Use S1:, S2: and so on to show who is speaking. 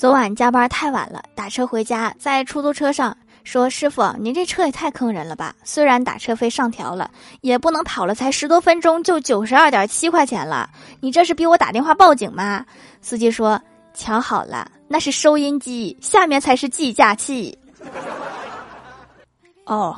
S1: 昨晚加班太晚了打车回家在出租车上说师傅您这车也太坑人了吧虽然打车费上调了也不能跑了才十多分钟就九十二点七块钱了你这是逼我打电话报警吗？司机说瞧好了那是收音机下面才是计价器。哦